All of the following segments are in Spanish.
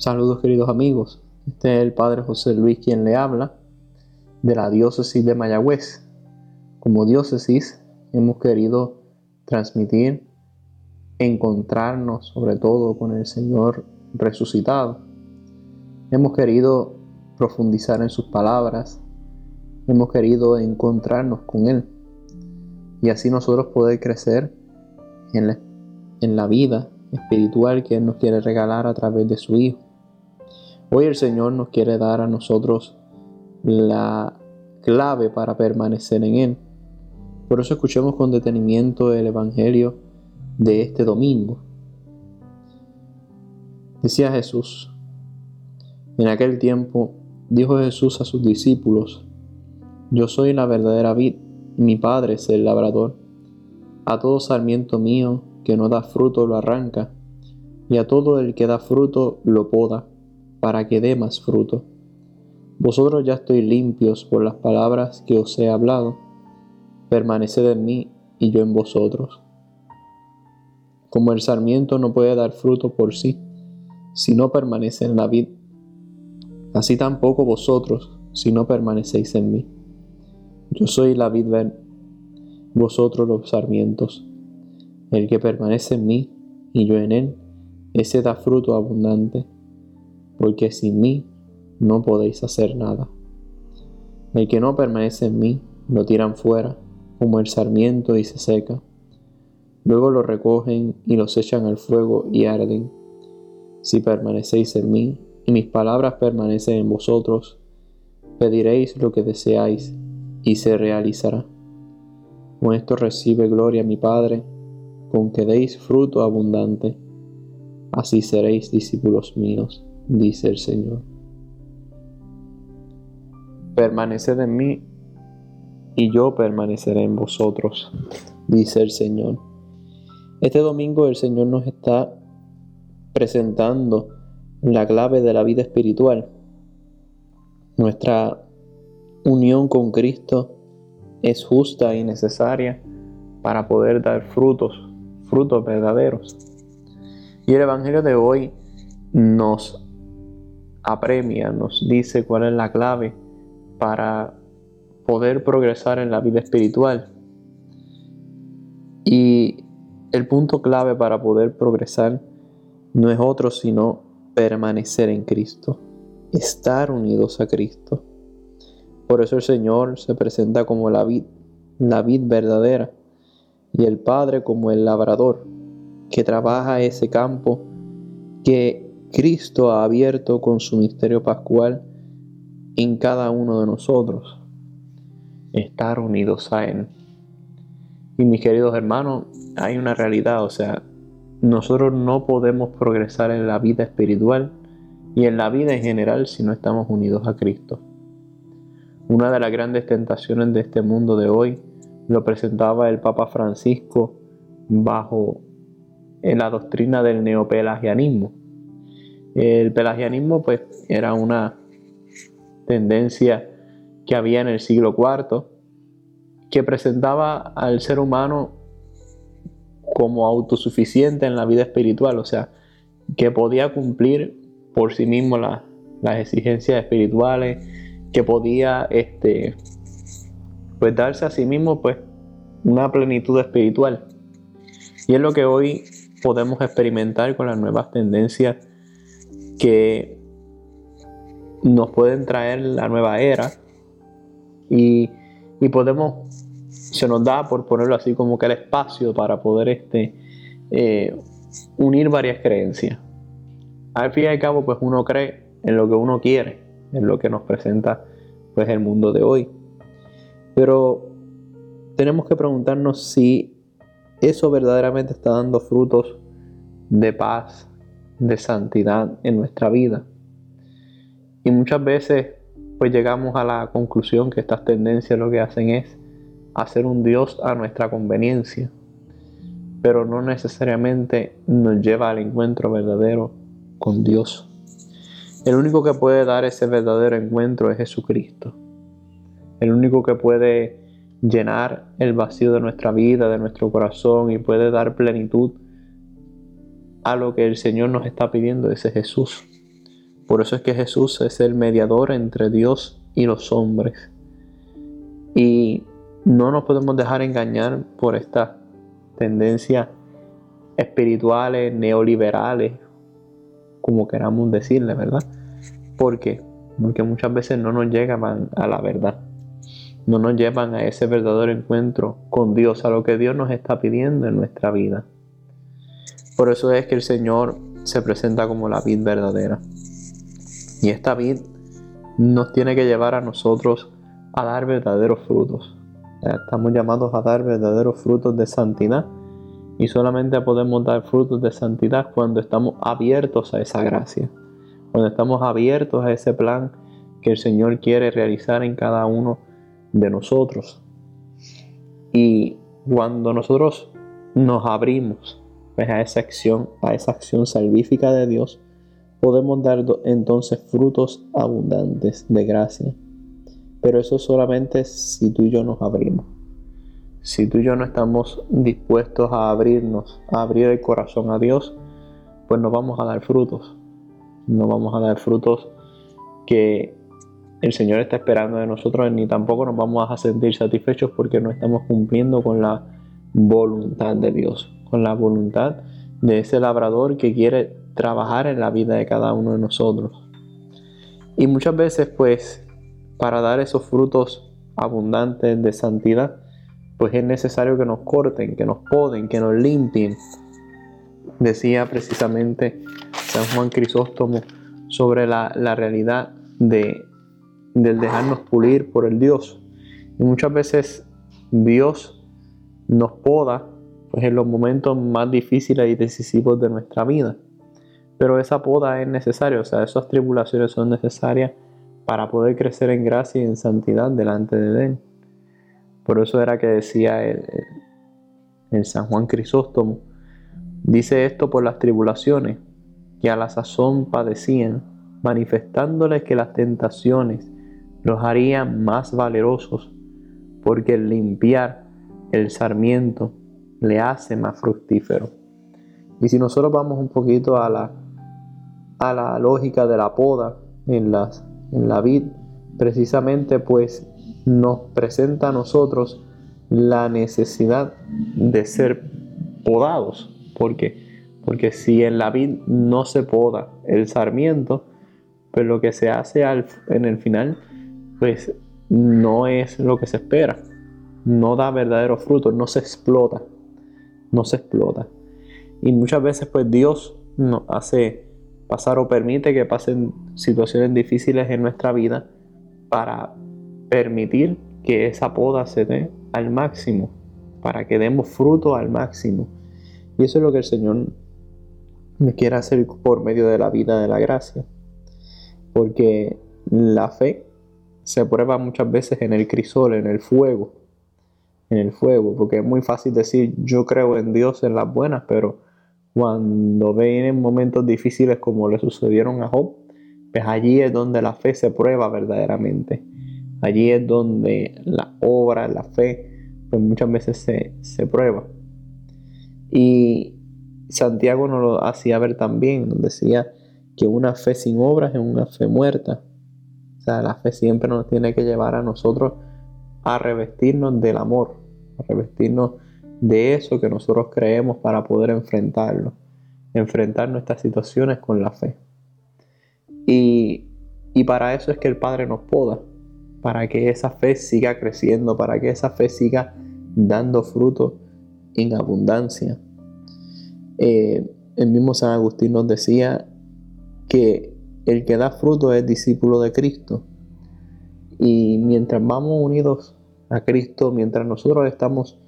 Saludos queridos amigos, este es el Padre José Luis quien le habla de la diócesis de Mayagüez. Como diócesis hemos querido transmitir, encontrarnos sobre todo con el Señor resucitado. Hemos querido profundizar en sus palabras, hemos querido encontrarnos con Él y así nosotros poder crecer en la, en la vida espiritual que Él nos quiere regalar a través de su Hijo. Hoy el Señor nos quiere dar a nosotros la clave para permanecer en Él. Por eso escuchemos con detenimiento el Evangelio de este domingo. Decía Jesús, en aquel tiempo dijo Jesús a sus discípulos, yo soy la verdadera vid, mi Padre es el labrador. A todo sarmiento mío que no da fruto lo arranca, y a todo el que da fruto lo poda para que dé más fruto. Vosotros ya estoy limpios por las palabras que os he hablado. Permaneced en mí y yo en vosotros. Como el sarmiento no puede dar fruto por sí, si no permanece en la vid, así tampoco vosotros, si no permanecéis en mí. Yo soy la vid, vosotros los sarmientos. El que permanece en mí y yo en él, ese da fruto abundante porque sin mí no podéis hacer nada. El que no permanece en mí, lo tiran fuera, como el sarmiento y se seca. Luego lo recogen y los echan al fuego y arden. Si permanecéis en mí y mis palabras permanecen en vosotros, pediréis lo que deseáis y se realizará. Con esto recibe gloria mi Padre, con que deis fruto abundante. Así seréis discípulos míos dice el Señor. Permaneced en mí y yo permaneceré en vosotros, dice el Señor. Este domingo el Señor nos está presentando la clave de la vida espiritual. Nuestra unión con Cristo es justa y necesaria para poder dar frutos, frutos verdaderos. Y el Evangelio de hoy nos apremia, nos dice cuál es la clave para poder progresar en la vida espiritual. Y el punto clave para poder progresar no es otro sino permanecer en Cristo, estar unidos a Cristo. Por eso el Señor se presenta como la vid, la vid verdadera, y el Padre como el labrador, que trabaja ese campo que Cristo ha abierto con su misterio pascual en cada uno de nosotros. Estar unidos a Él. Y mis queridos hermanos, hay una realidad, o sea, nosotros no podemos progresar en la vida espiritual y en la vida en general si no estamos unidos a Cristo. Una de las grandes tentaciones de este mundo de hoy lo presentaba el Papa Francisco bajo la doctrina del neopelagianismo el pelagianismo pues era una tendencia que había en el siglo IV que presentaba al ser humano como autosuficiente en la vida espiritual, o sea, que podía cumplir por sí mismo las exigencias espirituales, que podía este, pues darse a sí mismo pues una plenitud espiritual. Y es lo que hoy podemos experimentar con las nuevas tendencias que nos pueden traer la nueva era y, podemos, se nos da por ponerlo así como que el espacio para poder este, eh, unir varias creencias. Al fin y al cabo, pues uno cree en lo que uno quiere, en lo que nos presenta pues el mundo de hoy. Pero tenemos que preguntarnos si eso verdaderamente está dando frutos de paz, de santidad en nuestra vida. Y muchas veces pues llegamos a la conclusión que estas tendencias lo que hacen es hacer un Dios a nuestra conveniencia, pero no necesariamente nos lleva al encuentro verdadero con Dios. El único que puede dar ese verdadero encuentro es Jesucristo. El único que puede llenar el vacío de nuestra vida, de nuestro corazón y puede dar plenitud a lo que el Señor nos está pidiendo, ese Jesús. Por eso es que Jesús es el mediador entre Dios y los hombres. Y no nos podemos dejar engañar por estas tendencias espirituales, neoliberales, como queramos decirle, ¿verdad? ¿Por qué? Porque muchas veces no nos llegan a la verdad, no nos llevan a ese verdadero encuentro con Dios, a lo que Dios nos está pidiendo en nuestra vida. Por eso es que el Señor se presenta como la vid verdadera. Y esta vid nos tiene que llevar a nosotros a dar verdaderos frutos. Estamos llamados a dar verdaderos frutos de santidad y solamente podemos dar frutos de santidad cuando estamos abiertos a esa gracia, cuando estamos abiertos a ese plan que el Señor quiere realizar en cada uno de nosotros. Y cuando nosotros nos abrimos pues, a esa acción, a esa acción salvífica de Dios, podemos dar entonces frutos abundantes de gracia. Pero eso solamente si tú y yo nos abrimos. Si tú y yo no estamos dispuestos a abrirnos, a abrir el corazón a Dios, pues no vamos a dar frutos. No vamos a dar frutos que el Señor está esperando de nosotros, ni tampoco nos vamos a sentir satisfechos porque no estamos cumpliendo con la voluntad de Dios, con la voluntad de ese labrador que quiere trabajar en la vida de cada uno de nosotros. Y muchas veces, pues, para dar esos frutos abundantes de santidad, pues es necesario que nos corten, que nos poden, que nos limpien. Decía precisamente San Juan Crisóstomo sobre la, la realidad de, del dejarnos pulir por el Dios. Y muchas veces Dios nos poda pues en los momentos más difíciles y decisivos de nuestra vida. Pero esa poda es necesaria, o sea, esas tribulaciones son necesarias para poder crecer en gracia y en santidad delante de Él. Por eso era que decía el, el San Juan Crisóstomo, dice esto por las tribulaciones que a la sazón padecían, manifestándoles que las tentaciones los harían más valerosos, porque el limpiar el sarmiento le hace más fructífero. Y si nosotros vamos un poquito a la a la lógica de la poda en, las, en la vid, precisamente pues nos presenta a nosotros la necesidad de ser podados. porque Porque si en la vid no se poda el sarmiento, pues lo que se hace al, en el final, pues no es lo que se espera. No da verdadero fruto, no se explota. No se explota. Y muchas veces pues Dios nos hace pasar o permite que pasen situaciones difíciles en nuestra vida para permitir que esa poda se dé al máximo, para que demos fruto al máximo. Y eso es lo que el Señor me quiere hacer por medio de la vida de la gracia. Porque la fe se prueba muchas veces en el crisol, en el fuego. En el fuego, porque es muy fácil decir yo creo en Dios en las buenas, pero cuando vienen momentos difíciles como le sucedieron a Job, pues allí es donde la fe se prueba verdaderamente. Allí es donde la obra, la fe, pues muchas veces se, se prueba. Y Santiago nos lo hacía ver también, nos decía que una fe sin obras es una fe muerta. O sea, la fe siempre nos tiene que llevar a nosotros a revestirnos del amor, revestirnos de eso que nosotros creemos para poder enfrentarlo, enfrentar nuestras situaciones con la fe. Y, para eso es que el Padre nos poda, para que esa fe siga creciendo, para que esa fe siga dando fruto en abundancia. Eh, el mismo San Agustín nos decía que el que da fruto es discípulo de Cristo. Y mientras vamos unidos a Cristo, mientras nosotros estamos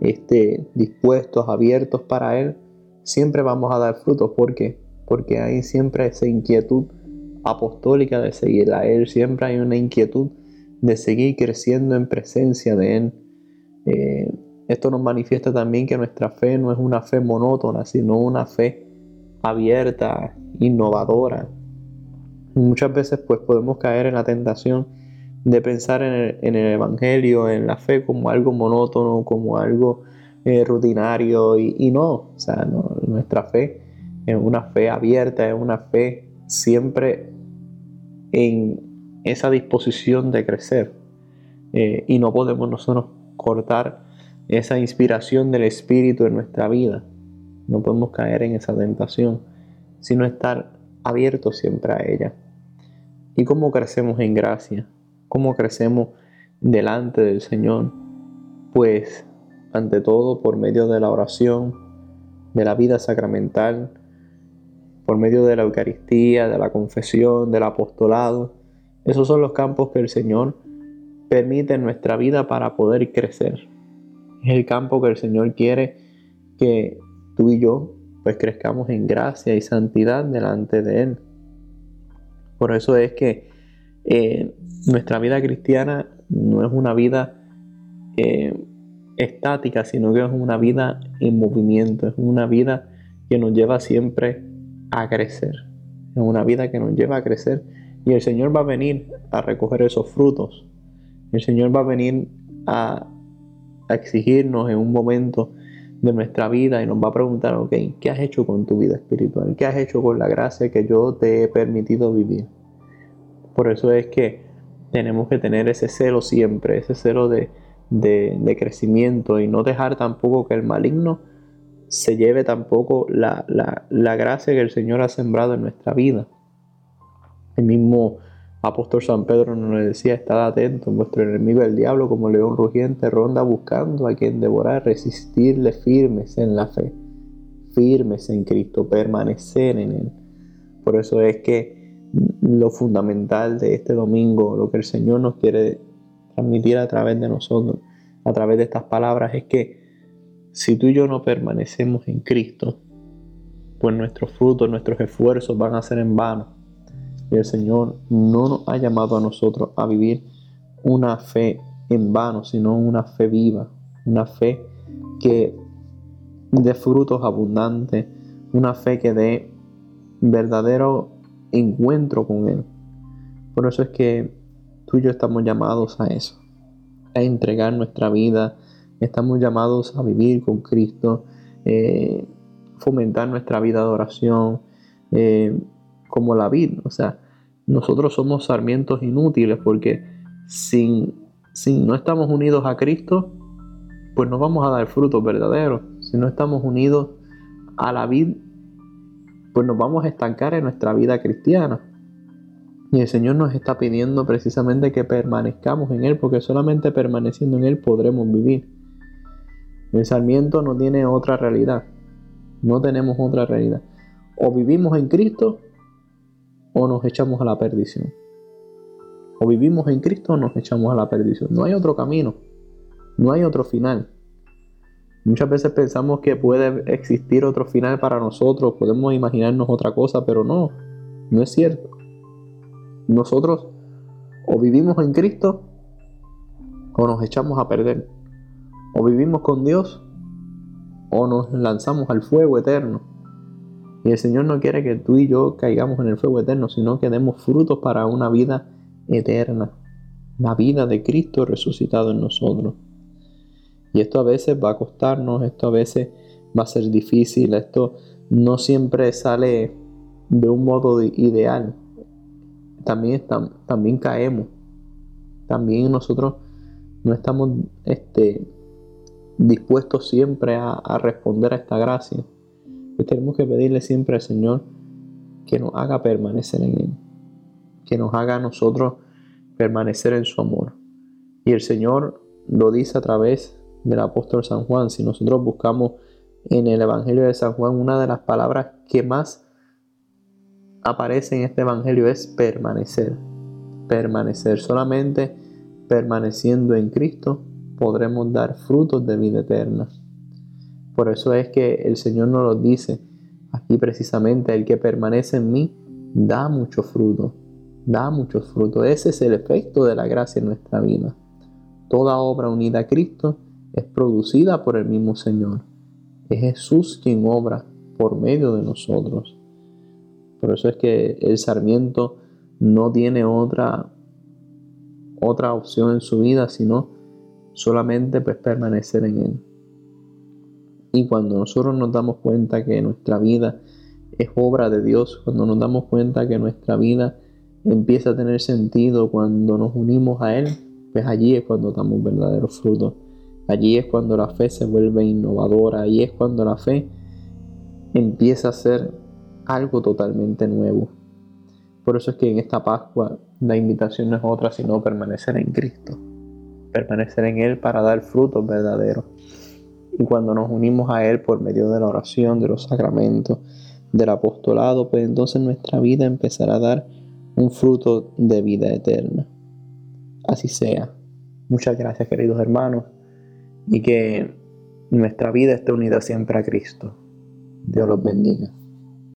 este, dispuestos, abiertos para Él, siempre vamos a dar frutos. ¿Por qué? Porque hay siempre esa inquietud apostólica de seguir a Él, siempre hay una inquietud de seguir creciendo en presencia de Él. Eh, esto nos manifiesta también que nuestra fe no es una fe monótona, sino una fe abierta, innovadora. Muchas veces pues podemos caer en la tentación de pensar en el, Evangelio, en la fe como algo monótono, como algo eh, rutinario y, no, o sea, nuestra fe es una fe abierta, es una fe siempre en esa disposición de crecer. Eh, y no podemos nosotros cortar esa inspiración del Espíritu en nuestra vida. No podemos caer en esa tentación, sino estar abiertos siempre a ella. ¿Y cómo crecemos en gracia? ¿Cómo crecemos delante del Señor? Pues ante todo por medio de la oración, de la vida sacramental, por medio de la Eucaristía, de la confesión, del apostolado. Esos son los campos que el Señor permite en nuestra vida para poder crecer. Es el campo que el Señor quiere que tú y yo pues crezcamos en gracia y santidad delante de Él. Por eso es que eh, nuestra vida cristiana no es una vida eh, estática, sino que es una vida en movimiento, es una vida que nos lleva siempre a crecer, es una vida que nos lleva a crecer y el Señor va a venir a recoger esos frutos, el Señor va a venir a, exigirnos en un momento de nuestra vida y nos va a preguntar, ok, ¿qué has hecho con tu vida espiritual? ¿Qué has hecho con la gracia que yo te he permitido vivir? Por eso es que tenemos que tener ese celo siempre, ese celo de, de, crecimiento y no dejar tampoco que el maligno se lleve tampoco la, la, gracia que el Señor ha sembrado en nuestra vida. El mismo apóstol San Pedro nos decía, estad atentos, vuestro enemigo el diablo como león rugiente ronda buscando a quien devorar, resistirle firmes en la fe, firmes en Cristo, permanecer en Él. Por eso es que lo fundamental de este domingo, lo que el Señor nos quiere transmitir a través de nosotros, a través de estas palabras, es que si tú y yo no permanecemos en Cristo, pues nuestros frutos, nuestros esfuerzos van a ser en vano. Y el Señor no nos ha llamado a nosotros a vivir una fe en vano, sino una fe viva, una fe que dé frutos abundantes, una fe que dé verdadero encuentro con Él. Por eso es que tú y yo estamos llamados a eso, a entregar nuestra vida, estamos llamados a vivir con Cristo, eh, fomentar nuestra vida de oración, eh, como la vida. O sea, nosotros somos sarmientos inútiles porque sin, si no estamos unidos a Cristo, pues no vamos a dar frutos verdaderos. Si no estamos unidos a la vida pues nos vamos a estancar en nuestra vida cristiana. Y el Señor nos está pidiendo precisamente que permanezcamos en Él, porque solamente permaneciendo en Él podremos vivir. El sarmiento no tiene otra realidad. No tenemos otra realidad. O vivimos en Cristo o nos echamos a la perdición. O vivimos en Cristo o nos echamos a la perdición. No hay otro camino. No hay otro final. Muchas veces pensamos que puede existir otro final para nosotros, podemos imaginarnos otra cosa, pero no, no es cierto. Nosotros o vivimos en Cristo o nos echamos a perder. O vivimos con Dios o nos lanzamos al fuego eterno. Y el Señor no quiere que tú y yo caigamos en el fuego eterno, sino que demos frutos para una vida eterna. La vida de Cristo resucitado en nosotros. Y esto a veces va a costarnos, esto a veces va a ser difícil, esto no siempre sale de un modo ideal. También, también caemos, también nosotros no estamos este, dispuestos siempre a, responder a esta gracia. Pues tenemos que pedirle siempre al Señor que nos haga permanecer en Él, que nos haga a nosotros permanecer en su amor. Y el Señor lo dice a través del apóstol San Juan. Si nosotros buscamos en el Evangelio de San Juan, una de las palabras que más aparece en este Evangelio es permanecer. Permanecer. Solamente permaneciendo en Cristo podremos dar frutos de vida eterna. Por eso es que el Señor nos lo dice aquí precisamente, el que permanece en mí da mucho fruto, da mucho fruto. Ese es el efecto de la gracia en nuestra vida. Toda obra unida a Cristo es producida por el mismo Señor. Es Jesús quien obra por medio de nosotros. Por eso es que el sarmiento no tiene otra, otra opción en su vida, sino solamente pues, permanecer en Él. Y cuando nosotros nos damos cuenta que nuestra vida es obra de Dios, cuando nos damos cuenta que nuestra vida empieza a tener sentido cuando nos unimos a Él, pues allí es cuando damos verdaderos frutos. Allí es cuando la fe se vuelve innovadora, allí es cuando la fe empieza a ser algo totalmente nuevo. Por eso es que en esta Pascua la invitación no es otra sino permanecer en Cristo, permanecer en Él para dar frutos verdaderos. Y cuando nos unimos a Él por medio de la oración, de los sacramentos, del apostolado, pues entonces nuestra vida empezará a dar un fruto de vida eterna. Así sea. Muchas gracias queridos hermanos y que nuestra vida esté unida siempre a Cristo. Dios los bendiga.